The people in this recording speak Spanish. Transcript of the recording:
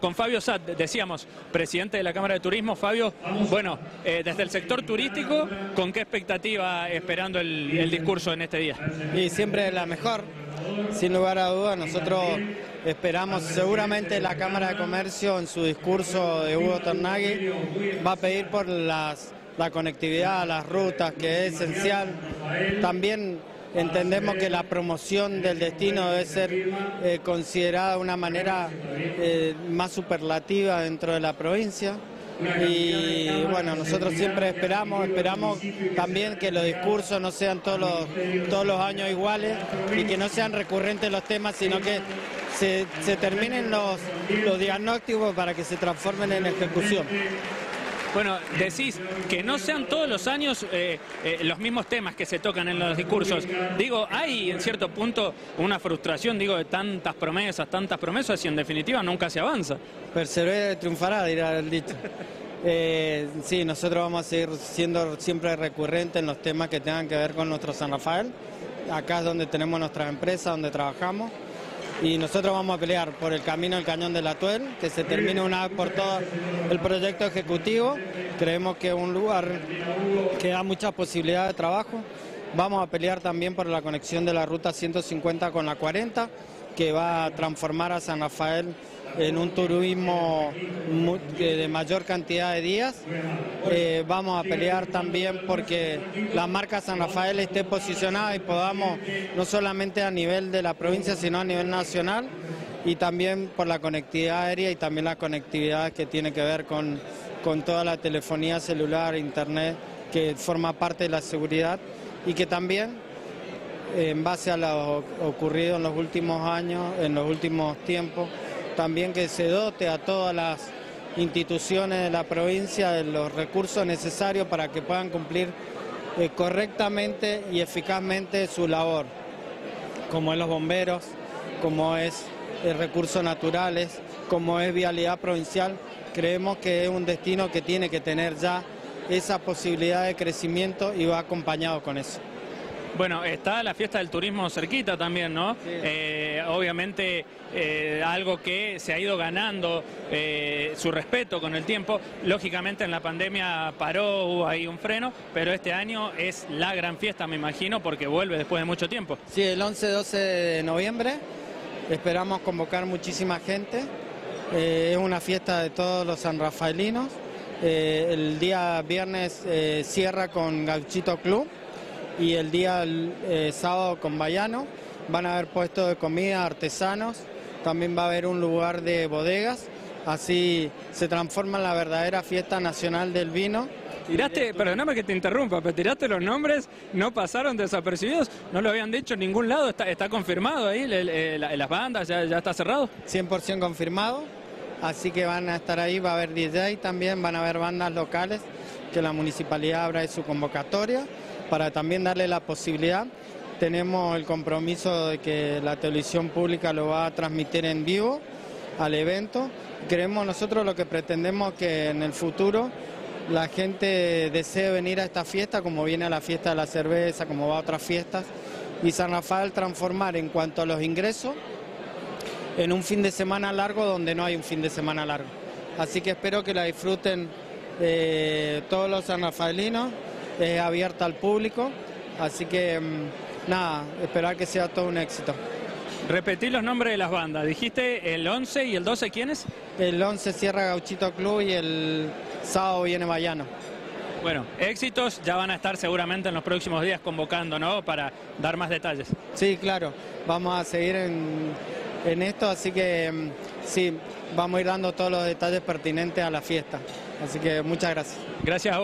Con Fabio Sad, decíamos, presidente de la Cámara de Turismo. Fabio, bueno, eh, desde el sector turístico, ¿con qué expectativa esperando el, el discurso en este día? Y siempre la mejor, sin lugar a dudas. Nosotros esperamos, seguramente la Cámara de Comercio en su discurso de Hugo Tornaghi va a pedir por las, la conectividad, las rutas, que es esencial. También Entendemos que la promoción del destino debe ser eh, considerada de una manera eh, más superlativa dentro de la provincia. Y bueno, nosotros siempre esperamos, esperamos también que los discursos no sean todos los, todos los años iguales y que no sean recurrentes los temas, sino que se, se terminen los, los diagnósticos para que se transformen en ejecución. Bueno, decís que no sean todos los años eh, eh, los mismos temas que se tocan en los discursos. Digo, hay en cierto punto una frustración, digo, de tantas promesas, tantas promesas y en definitiva nunca se avanza. Persevera triunfará, dirá el dicho. Eh, sí, nosotros vamos a seguir siendo siempre recurrentes en los temas que tengan que ver con nuestro San Rafael. Acá es donde tenemos nuestras empresas, donde trabajamos y nosotros vamos a pelear por el camino del cañón de la Tuel, que se termine una vez por todo el proyecto ejecutivo. Creemos que es un lugar que da muchas posibilidades de trabajo. Vamos a pelear también por la conexión de la ruta 150 con la 40, que va a transformar a San Rafael en un turismo de mayor cantidad de días. Eh, vamos a pelear también porque la marca San Rafael esté posicionada y podamos, no solamente a nivel de la provincia, sino a nivel nacional, y también por la conectividad aérea y también la conectividad que tiene que ver con, con toda la telefonía celular, internet, que forma parte de la seguridad y que también en base a lo ocurrido en los últimos años, en los últimos tiempos, también que se dote a todas las instituciones de la provincia de los recursos necesarios para que puedan cumplir eh, correctamente y eficazmente su labor, como es los bomberos, como es recursos naturales, como es vialidad provincial. Creemos que es un destino que tiene que tener ya esa posibilidad de crecimiento y va acompañado con eso. Bueno, está la fiesta del turismo cerquita también, ¿no? Eh, obviamente eh, algo que se ha ido ganando eh, su respeto con el tiempo. Lógicamente en la pandemia paró, hubo ahí un freno, pero este año es la gran fiesta, me imagino, porque vuelve después de mucho tiempo. Sí, el 11-12 de noviembre esperamos convocar muchísima gente. es una fiesta de todos los sanrafaelinos. el día viernes cierra con Gauchito Club y el día eh, sábado con Bayano. Van a haber puestos de comida artesanos, también va a haber un lugar de bodegas, así se transforma en la verdadera fiesta nacional del vino. Tiraste, perdóname que te interrumpa, pero tiraste los nombres, no pasaron desapercibidos, no lo habían dicho en ningún lado, está, está confirmado ahí, las bandas, ya, ya está cerrado. 100% confirmado, así que van a estar ahí, va a haber DJ también, van a haber bandas locales que la municipalidad abra de su convocatoria para también darle la posibilidad. Tenemos el compromiso de que la televisión pública lo va a transmitir en vivo al evento. Creemos nosotros lo que pretendemos que en el futuro la gente desee venir a esta fiesta, como viene a la fiesta de la cerveza, como va a otras fiestas, y San Rafael transformar en cuanto a los ingresos en un fin de semana largo donde no hay un fin de semana largo. Así que espero que la disfruten eh, todos los sanrafaelinos es abierta al público, así que mm, nada, esperar que sea todo un éxito. Repetí los nombres de las bandas, dijiste el 11 y el 12, ¿quiénes? El 11 cierra Gauchito Club y el sábado viene Bayano. Bueno, éxitos ya van a estar seguramente en los próximos días convocando, ¿no? Para dar más detalles. Sí, claro, vamos a seguir en, en esto, así que mm, sí, vamos a ir dando todos los detalles pertinentes a la fiesta. Así que muchas gracias. Gracias a